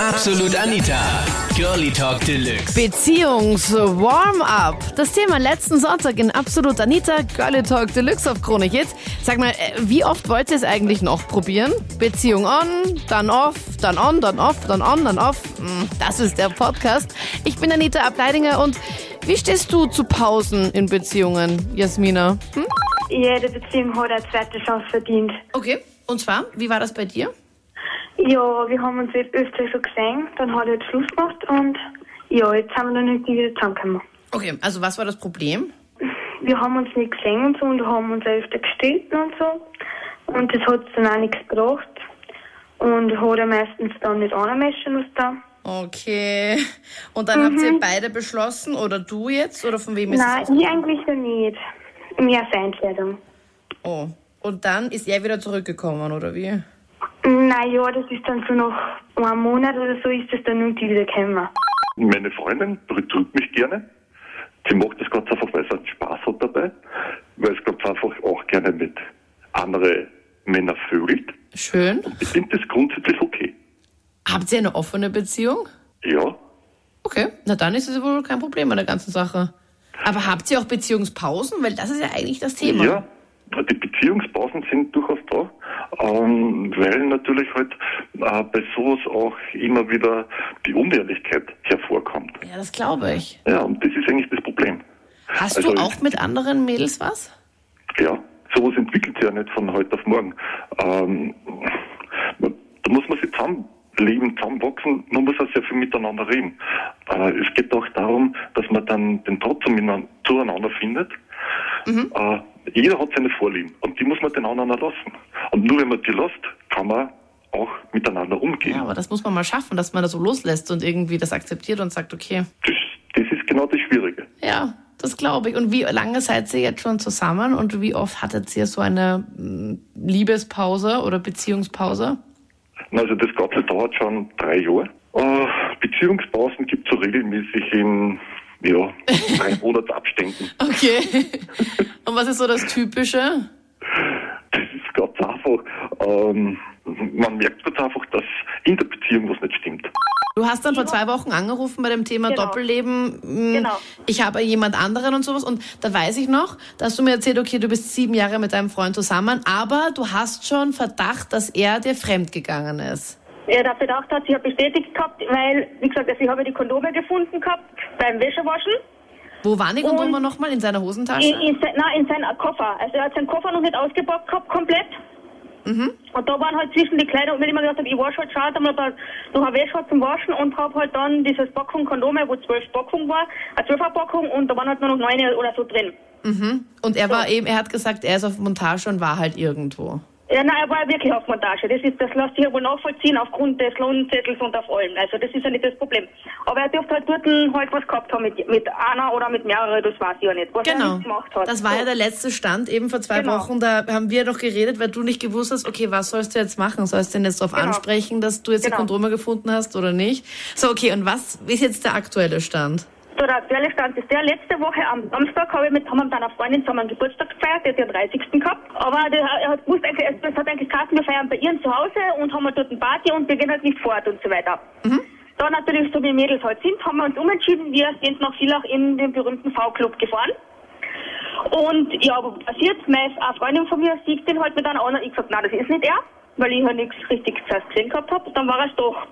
Absolut Anita. Girlie Talk Deluxe. Beziehungs-Warm-up. Das Thema letzten Sonntag in Absolut Anita, Girlie Talk Deluxe auf Krone Hit. Sag mal, äh, wie oft wollt ihr es eigentlich noch probieren? Beziehung on, dann off, dann on, dann off, dann on, dann off. Hm, Das ist der Podcast. Ich bin Anita Ableidinger und wie stehst du zu Pausen in Beziehungen, Jasmina? Hm? Jede Beziehung hat eine zweite Chance verdient. Okay, und zwar, wie war das bei dir? Ja, wir haben uns jetzt öfter so gesehen, dann hat er jetzt Schluss gemacht und ja, jetzt haben wir noch nicht wieder zusammengekommen. Okay, also was war das Problem? Wir haben uns nicht gesehen und so und haben uns öfter gestritten und so. Und das hat dann auch nichts gebracht. Und hat er meistens dann nicht angemessen was da. Okay. Und dann habt ihr beide beschlossen, oder du jetzt, oder von wem ist Nein, es? ich eigentlich noch nicht. Mehr seine Entscheidung. Oh. Und dann ist er wieder zurückgekommen, oder wie? Naja, das ist dann so nach einem Monat oder so ist das dann irgendwie wieder gekommen. Meine Freundin betrügt mich gerne. Sie macht das ganz einfach, weil sie einen Spaß hat dabei, weil sie ganz einfach auch gerne mit anderen Männern vögelt. Schön. Ich finde das grundsätzlich okay. Habt ihr eine offene Beziehung? Ja, Okay. Na dann ist es wohl kein Problem an der ganzen Sache. Aber habt ihr auch Beziehungspausen? Weil das ist ja eigentlich das Thema. ja, die Beziehungspausen sind durchaus da, ähm, weil natürlich halt äh, bei sowas auch immer wieder die Unehrlichkeit hervorkommt. Ja, das glaube ich. Ja, und das ist eigentlich das Problem. Hast Also du ich- auch mit anderen Mädels was? Ja, sowas entwickelt sich ja nicht von heute auf morgen. Ähm, da muss man sich zusammenleben, zusammenwachsen, man muss auch sehr viel miteinander reden. Äh, es geht auch darum, dass man dann den Draht zueinander, findet. Äh, jeder hat seine Vorlieben und die muss man den anderen lassen. Und nur wenn man die lässt, kann man auch miteinander umgehen. Ja, aber das muss man mal schaffen, dass man das so loslässt und irgendwie das akzeptiert und sagt, okay, Das, das ist genau das Schwierige. ja, das glaube ich. Und wie lange seid ihr jetzt schon zusammen und wie oft hattet ihr so eine mm, Liebespause oder Beziehungspause? Also das Ganze dauert schon drei Jahre. Äh, Beziehungspausen gibt es so regelmäßig in ja, drei Monatsabständen. Okay. Und was ist so das Typische? Das ist ganz einfach. Ähm, man merkt ganz einfach, dass in der Beziehung was nicht stimmt. Du hast dann vor zwei Wochen angerufen bei dem Thema Genau. Doppelleben. mm, Genau. Ich habe jemand anderen und sowas. Und da weiß ich noch, da hast du mir erzählt, okay, du bist sieben Jahre mit deinem Freund zusammen, aber du hast schon Verdacht, dass er dir fremdgegangen ist. Ja, der Verdacht hat sich ja bestätigt gehabt, weil, wie gesagt, also ich habe die Kondome gefunden gehabt beim Wäschewaschen. Wo waren die Kondome nochmal? In seiner Hosentasche? In, in, nein, in seinem Koffer. Also er hat seinen Koffer noch nicht ausgepackt gehabt, komplett. Und da waren halt zwischen die Kleider, und wenn ich mir gedacht habe, ich wasche halt, schaut einmal da noch eine Wäsche zum Waschen und habe halt dann dieses Packung Kondome, wo zwölf Packungen war, eine zwölfer Packung und da waren halt nur noch neun oder so drin. Und er war eben, er hat gesagt, er ist auf Montage und war halt irgendwo. Ja, nein, er war wirklich auf Montage. Das ist, das lässt sich ja wohl nachvollziehen aufgrund des Lohnzettels und auf allem. Also das ist ja nicht das Problem. Aber er dürfte halt dort halt was gehabt haben mit, mit einer oder mit mehreren, das weiß ich ja nicht. Was er Genau. nicht gemacht hat. Das war ja der letzte Stand eben vor zwei Genau. Wochen. Da haben wir noch geredet, weil du nicht gewusst hast, okay, was sollst du jetzt machen? Sollst du ihn jetzt darauf Genau. ansprechen, dass du jetzt die Genau. Kondome gefunden hast oder nicht? So, okay, und was ist jetzt der aktuelle Stand? So, der aktuelle Stand ist der, letzte Woche am Samstag habe ich mit, haben wir mit einer Freundin zusammen Geburtstag gefeiert, der hat den 30. gehabt. Aber der, er hat gewusst, eigentlich, es hat eigentlich geheißen, wir feiern bei ihren zu Hause und haben dort eine Party und wir gehen halt nicht fort und so weiter. Da natürlich, so wie Mädels halt sind, haben wir uns umentschieden, wir sind nach Villach in den berühmten V-Club gefahren. Und ja, was passiert? Meine eine Freundin von mir sieht den halt mit einer anderen. Ich gesagt, nein, das ist nicht er, weil ich halt nichts richtig zuerst gesehen gehabt habe. Dann war es doch.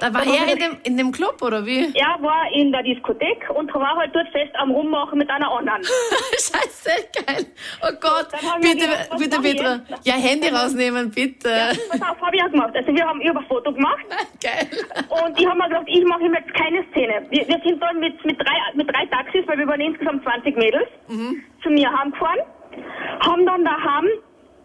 Da war er in dem, in dem Club, oder wie? Er war in der Diskothek und war halt dort fest am Rummachen mit einer anderen. Scheiße, geil. Oh Gott, bitte, gedacht, bitte, Petra. Ja, Handy rausnehmen, bitte. Pass auf, habe ich auch gemacht. Also wir haben über Foto gemacht Geil. und ich habe mir gedacht, ich mache ihm jetzt keine Szene. Wir, wir sind dann mit, mit, drei, mit drei Taxis, weil wir waren insgesamt 20 Mädels, zu mir heimgefahren, haben dann daheim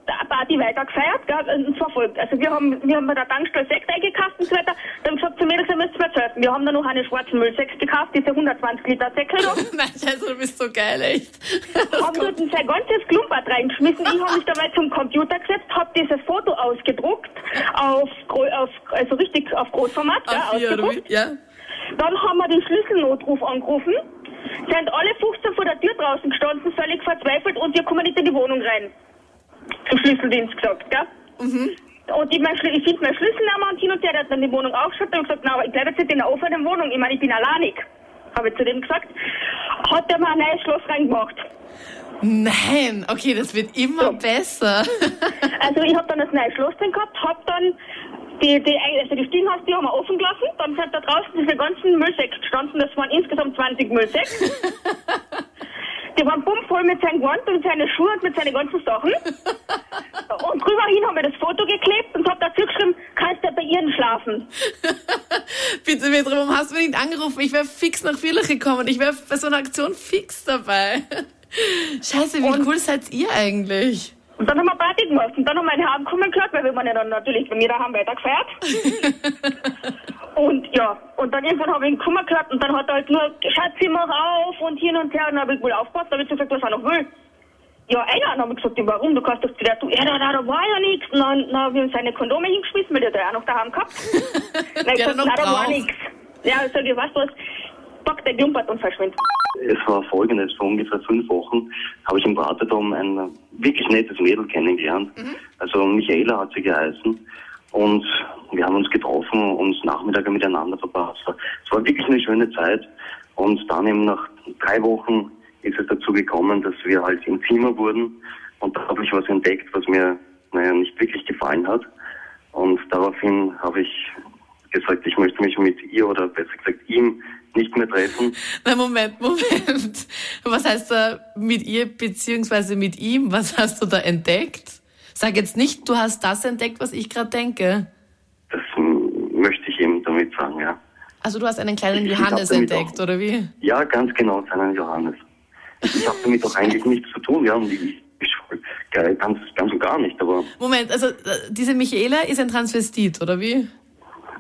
eine Party weitergefeiert, gell, und zwar folgt. Also wir haben, wir haben bei der Tankstelle Sekt eingekauft und so weiter. Dann gesagt zu Mädels, ihr müsst mir helfen. Wir haben dann noch einen schwarzen Müllsekt gekauft, diese 120 Liter Säckel da. Nein, Scheiße, du bist so geil, echt. haben dort sein ganzes Klumpert reingeschmissen. Ich habe mich dabei zum Computer gesetzt, habe dieses Foto ausgedruckt, auf, auf also richtig auf Großformat, gell, Auf oder ausgedruckt. Ja. Dann haben wir den Schlüsselnotruf angerufen, sind alle 15 vor der Tür draußen gestanden, völlig verzweifelt und wir kommen nicht in die Wohnung rein. Zum Schlüsseldienst gesagt, gell? Und ich, mein, ich finde meinen Schlüsselnummer und hin und her, der hat dann die Wohnung aufgeschaut und gesagt, na, aber ich bleibe jetzt nicht in der offenen Wohnung, ich meine, ich bin alleinig. Habe ich zu dem gesagt. Hat er mir ein neues Schloss reingemacht. Nein, okay, das wird immer besser. Also ich habe dann das neue Schloss drin gehabt, habe dann die, die, also die Stiegenhaustür haben wir offen gelassen, dann sind da draußen diese ganzen Müllsäcke gestanden, das waren insgesamt 20 Müllsäcke. Die waren bummvoll mit seinen Gewand und seinen Schuhen und mit seinen ganzen Sachen. Und drüber hin haben wir das Foto geklebt und hab dazu geschrieben, kannst du bei ihren schlafen. Bitte, Petra, warum hast du mich nicht angerufen? Ich wäre fix nach Villach gekommen. Ich wäre bei so einer Aktion fix dabei. Scheiße, wie cool seid ihr eigentlich? Und dann haben wir Party gemacht und dann haben wir einen Heimkommen gehört, weil wir waren ja dann natürlich bei mir daheim weiter gefeiert. und ja, und dann irgendwann habe ich ihn kommen gehört und dann hat er halt nur, Schatzi, mach auf und hin und her. Und dann habe ich wohl aufgepasst, habe ich gesagt, was er noch will. Ja, einer, dann habe ich gesagt, warum, du kannst doch zu der, du, ja, da, da, da war ja nichts. Und dann, dann habe ich ihm seine Kondome hingeschmissen, weil der da ja noch daheim gehabt. Dann ich hat gesagt, nein, da war nichts. Ja, ich sage, weißt du was, pack dein Jumpert und verschwind. Es war folgendes, vor ungefähr fünf Wochen habe ich im Wartedom ein wirklich nettes Mädel kennengelernt. Also Michaela hat sie geheißen. Und wir haben uns getroffen und Nachmittage miteinander verbracht. Es war wirklich eine schöne Zeit. Und dann eben nach drei Wochen ist es dazu gekommen, dass wir halt im Zimmer wurden. Und da habe ich was entdeckt, was mir, naja, nicht wirklich gefallen hat. Und daraufhin habe ich gesagt, ich möchte mich mit ihr oder besser gesagt ihm nicht mehr treffen. Na, Moment, Moment. Was heißt da mit ihr beziehungsweise mit ihm? Was hast du da entdeckt? Sag jetzt nicht, du hast das entdeckt, was ich gerade denke. Das möchte ich eben damit sagen, ja. Also du hast einen kleinen Ich Johannes entdeckt, auch- oder wie? Ja, ganz genau, seinen Johannes. Ich habe damit doch eigentlich nichts zu tun, ich, ich äh, ganz, ganz und gar nicht, aber Moment, also äh, diese Michaela ist ein Transvestit, oder wie?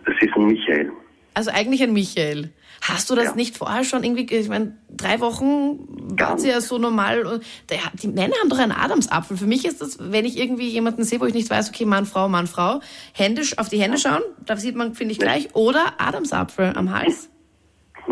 das ist ein Michael. Also eigentlich ein Michael. Hast du das Ja. nicht vorher schon irgendwie, ge- ich meine, drei Wochen waren sie ja so normal. Die Männer haben doch einen Adamsapfel. Für mich ist das, wenn ich irgendwie jemanden sehe, wo ich nicht weiß, okay, Mann, Frau, Mann, Frau, Hände, sch- auf die Hände schauen, da sieht man, finde ich, gleich, oder Adamsapfel am Hals.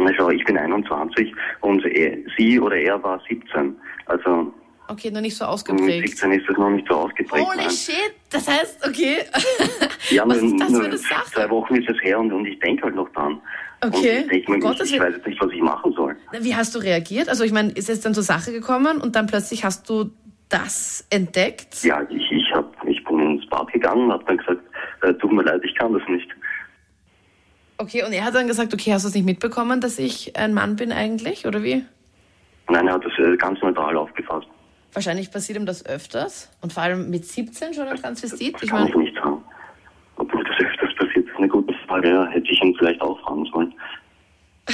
Na schau, ich bin 21 und er, sie oder er war 17. Also Okay, noch nicht so mit ausgeprägt. 17 ist das noch nicht so ausgeprägt. Holy nein. shit, das heißt, okay. Ja, Was nur, ist das für eine Sache? zwei Wochen ist es her und, und ich denke halt noch dran. Okay. Und ich, denk mir, Gottes ich, ich weiß jetzt nicht, was ich machen soll. Wie hast du reagiert? Also ich meine, ist es dann zur Sache gekommen und dann plötzlich hast du das entdeckt? Ja, ich, ich, hab, ich bin ins Bad gegangen und habe dann gesagt, äh, tut mir leid, ich kann das nicht. Okay, und er hat dann gesagt, okay, hast du es nicht mitbekommen, dass ich ein Mann bin eigentlich, oder wie? Nein, er hat das äh, ganz neutral aufgefasst. Wahrscheinlich passiert ihm das öfters und vor allem mit 17 schon ein Transvestit. Das Ich kann ich meine, nicht sagen. Ob mir das öfters passiert, ist eine gute Frage. Ja, hätte ich ihn vielleicht auch fragen sollen.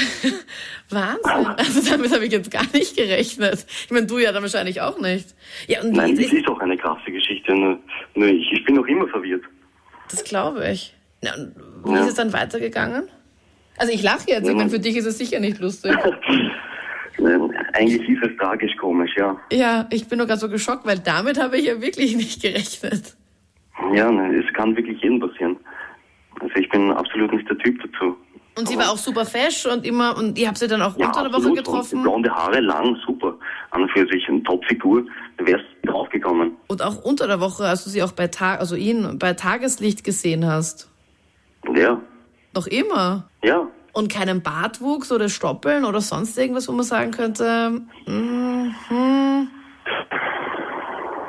Wahnsinn. Also damit habe ich jetzt gar nicht gerechnet. Ich meine, du ja dann wahrscheinlich auch nicht. Ja, und Nein, das ist auch eine krasse Geschichte. Nur, nur ich, ich bin noch immer verwirrt. das glaube ich. Ja, und wie Ja. ist es dann weitergegangen? Also ich lache jetzt, ich meine, für dich ist es sicher nicht lustig. Eigentlich ist es tragisch komisch, ja. Ja, ich bin nur gerade so geschockt, weil damit habe ich ja wirklich nicht gerechnet. Ja, ne, es kann wirklich jedem passieren. Also ich bin absolut nicht der Typ dazu. Und sie war auch super fesch und immer, und ihr habt sie dann auch Ja, unter der Woche getroffen. Und blonde Haare, lang, super. An und für sich eine Topfigur. Du wärst draufgekommen. Und auch unter der Woche, als du sie auch bei Tag, also ihn bei Tageslicht gesehen hast. Ja, Noch immer. ja. Und keinen Bartwuchs oder Stoppeln oder sonst irgendwas, wo man sagen könnte, mm, hm.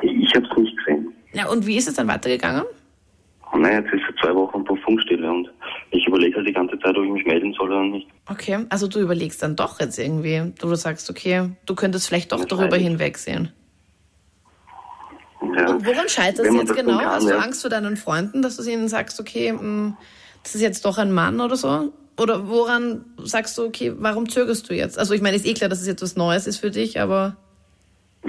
Ich habe es nicht gesehen. Ja, und wie ist es dann weitergegangen? Naja, jetzt ist seit zwei Wochen pro Funkstille und ich überlege halt die ganze Zeit, ob ich mich melden soll oder nicht. Okay, also du überlegst dann doch jetzt irgendwie, du sagst, okay, du könntest vielleicht doch darüber Wahrscheinlich. hinwegsehen. Ja. Und woran scheitert es jetzt das genau? kann, Hast du ja. Angst vor deinen Freunden, dass du ihnen sagst, okay, mm, das ist jetzt doch ein Mann oder so? Oder woran sagst du, okay, warum zögerst du jetzt? Also ich meine, ist eh klar, dass es jetzt was Neues ist für dich, aber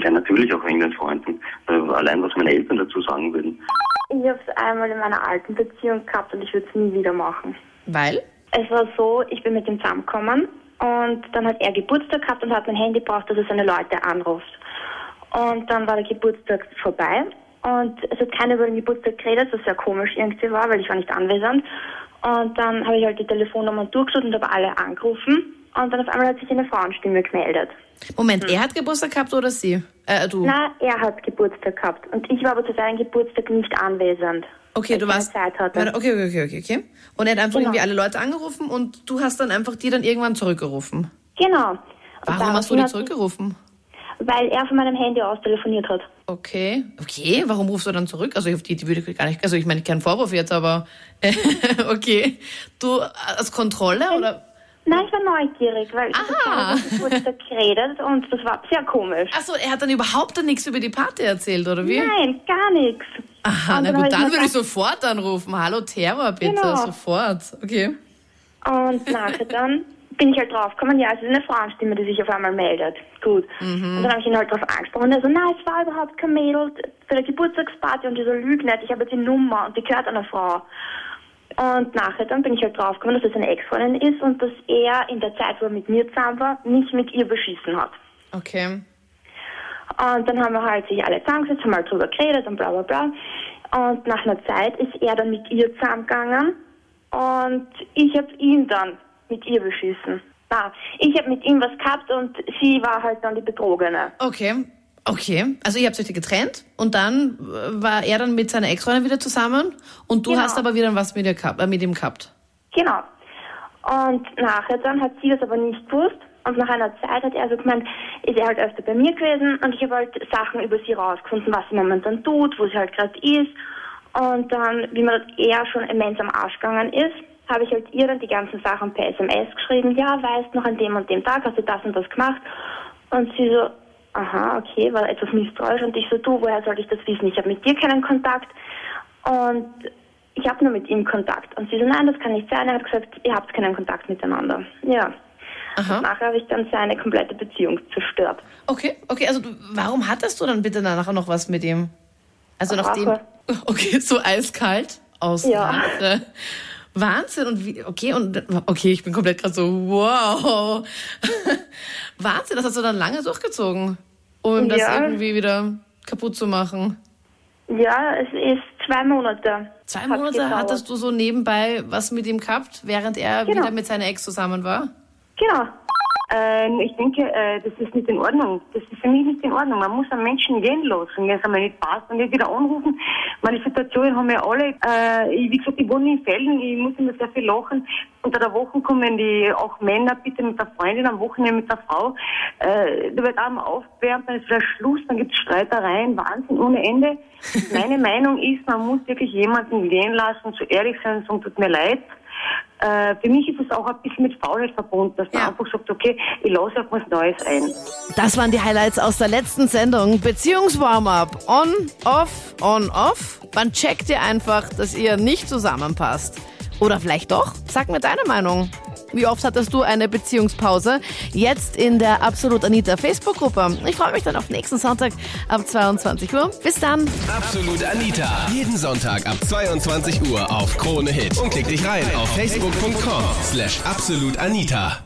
Ja, natürlich auch wegen den Freunden. Äh, Allein was meine Eltern dazu sagen würden. Ich habe es einmal in meiner alten Beziehung gehabt und ich würde es nie wieder machen. weil? Es war so, ich bin mit ihm zusammengekommen und dann hat er Geburtstag gehabt und hat mein Handy braucht, dass er seine Leute anruft. Und dann war der Geburtstag vorbei und es hat keiner über den Geburtstag geredet, was sehr komisch irgendwie war, weil ich war nicht anwesend. Und dann habe ich halt die Telefonnummer durchgeschaut und habe alle angerufen und dann auf einmal hat sich eine Frauenstimme gemeldet. Moment, er hat Geburtstag gehabt oder sie? Äh, du? Na, er hat Geburtstag gehabt und ich war aber zu seinem Geburtstag nicht anwesend. Okay, du warst. Zeit hatte. Okay, okay, okay, okay. Und er hat einfach Genau. irgendwie alle Leute angerufen und du hast dann einfach die dann irgendwann zurückgerufen. Genau. Warum hast du die zurückgerufen? Weil er von meinem Handy aus telefoniert hat. Okay. Okay, warum rufst du dann zurück? Also auf die, die würde ich gar nicht. Also ich meine, kein Vorwurf jetzt, aber okay. Du als Kontrolle oder? Nein, ich war neugierig, weil ich Aha. habe Geburtstag geredet und das war sehr komisch. Achso, er hat dann überhaupt dann nichts über die Party erzählt, oder wie? Nein, gar nichts. Aha, Und na hab gut, ich dann würde ich sofort anrufen. Hallo Terror, bitte, Genau. sofort. Okay. Und nachher dann bin ich halt draufgekommen, ja, es ist eine Frauenstimme, die sich auf einmal meldet. Gut. Und dann habe ich ihn halt drauf angesprochen und er so, nein, es war überhaupt kein Mädel für der Geburtstagsparty und dieser lügt nicht, ich habe jetzt die Nummer und die gehört einer Frau. Und nachher dann bin ich halt draufgekommen, dass es eine Ex-Freundin ist und dass er in der Zeit, wo er mit mir zusammen war, mich mit ihr beschissen hat. Okay. Und dann haben wir halt sich alle zusammengesetzt, haben halt drüber geredet und bla bla bla. Und nach einer Zeit ist er dann mit ihr zusammengegangen und ich habe ihn dann mit ihr beschissen. Na, ich habe mit ihm was gehabt und sie war halt dann die Betrogene. Okay. Okay. Also ihr habt euch getrennt und dann äh, war er dann mit seiner Ex-Freundin wieder zusammen und du Genau. hast aber wieder was mit, ihr gehabt, äh, mit ihm gehabt. Genau. Und nachher dann hat sie das aber nicht gewusst. Und nach einer Zeit hat er so gemeint, ist er halt öfter bei mir gewesen und ich habe halt Sachen über sie rausgefunden, was sie momentan tut, wo sie halt gerade ist. Und dann, wie mir er schon immens am Arsch gegangen ist, habe ich halt ihr dann die ganzen Sachen per SMS geschrieben, ja, weißt noch an dem und dem Tag hast du das und das gemacht. Und sie so, aha, okay, war etwas misstrauisch. Und ich so, du, woher soll ich das wissen? Ich habe mit dir keinen Kontakt. Und ich habe nur mit ihm Kontakt. Und sie so, nein, das kann nicht sein. Er hat gesagt, ihr habt keinen Kontakt miteinander. Ja. Aha. Und nachher habe ich dann seine komplette Beziehung zerstört. Okay, okay, also warum hattest du dann bitte nachher noch was mit ihm? Also nachdem. Rache. Okay, so eiskalt aus Ja. Rache. Wahnsinn und wie, okay, und okay, ich bin komplett gerade so, wow. Wahnsinn, das hast du dann lange durchgezogen, um ihm das Ja. irgendwie wieder kaputt zu machen. Ja, es ist zwei Monate. Zwei Monate gedauert. hattest du so nebenbei was mit ihm gehabt, während er Genau. wieder mit seiner Ex zusammen war? Genau. Ähm, ich denke, äh, das ist nicht in Ordnung. Das ist für mich nicht in Ordnung. Man muss einen Menschen gehen lassen, wenn es einmal nicht passt und nicht wieder anrufen. Meine Situationen haben wir alle. Äh, ich, wie gesagt, ich wohne in Felden, ich muss immer sehr viel lachen. Unter der Woche kommen die auch Männer bitte mit der Freundin, am Wochenende mit der Frau. Äh, da wird einmal aufgewärmt, dann ist wieder Schluss, dann gibt es Streitereien, Wahnsinn ohne Ende. Meine Meinung ist, man muss wirklich jemanden gehen lassen, zu ehrlich sein sagen, tut mir leid. Äh, für mich ist es auch ein bisschen mit Faulheit verbunden, dass man Ja. einfach sagt, okay, ich lasse auf was Neues ein. Das waren die Highlights aus der letzten Sendung. Beziehungswarm-up. On, off, on, off. Man checkt ihr einfach, dass ihr nicht zusammenpasst. Oder vielleicht doch? Sag mir deine Meinung. Wie oft hattest du eine Beziehungspause? Jetzt in der Absolut Anita Facebook-Gruppe. Ich freue mich dann auf nächsten Sonntag ab 22 Uhr. Bis dann. Absolut Anita. Jeden Sonntag ab 22 Uhr auf Krone Hit. Und klick dich rein auf facebook.com slash absolutanita.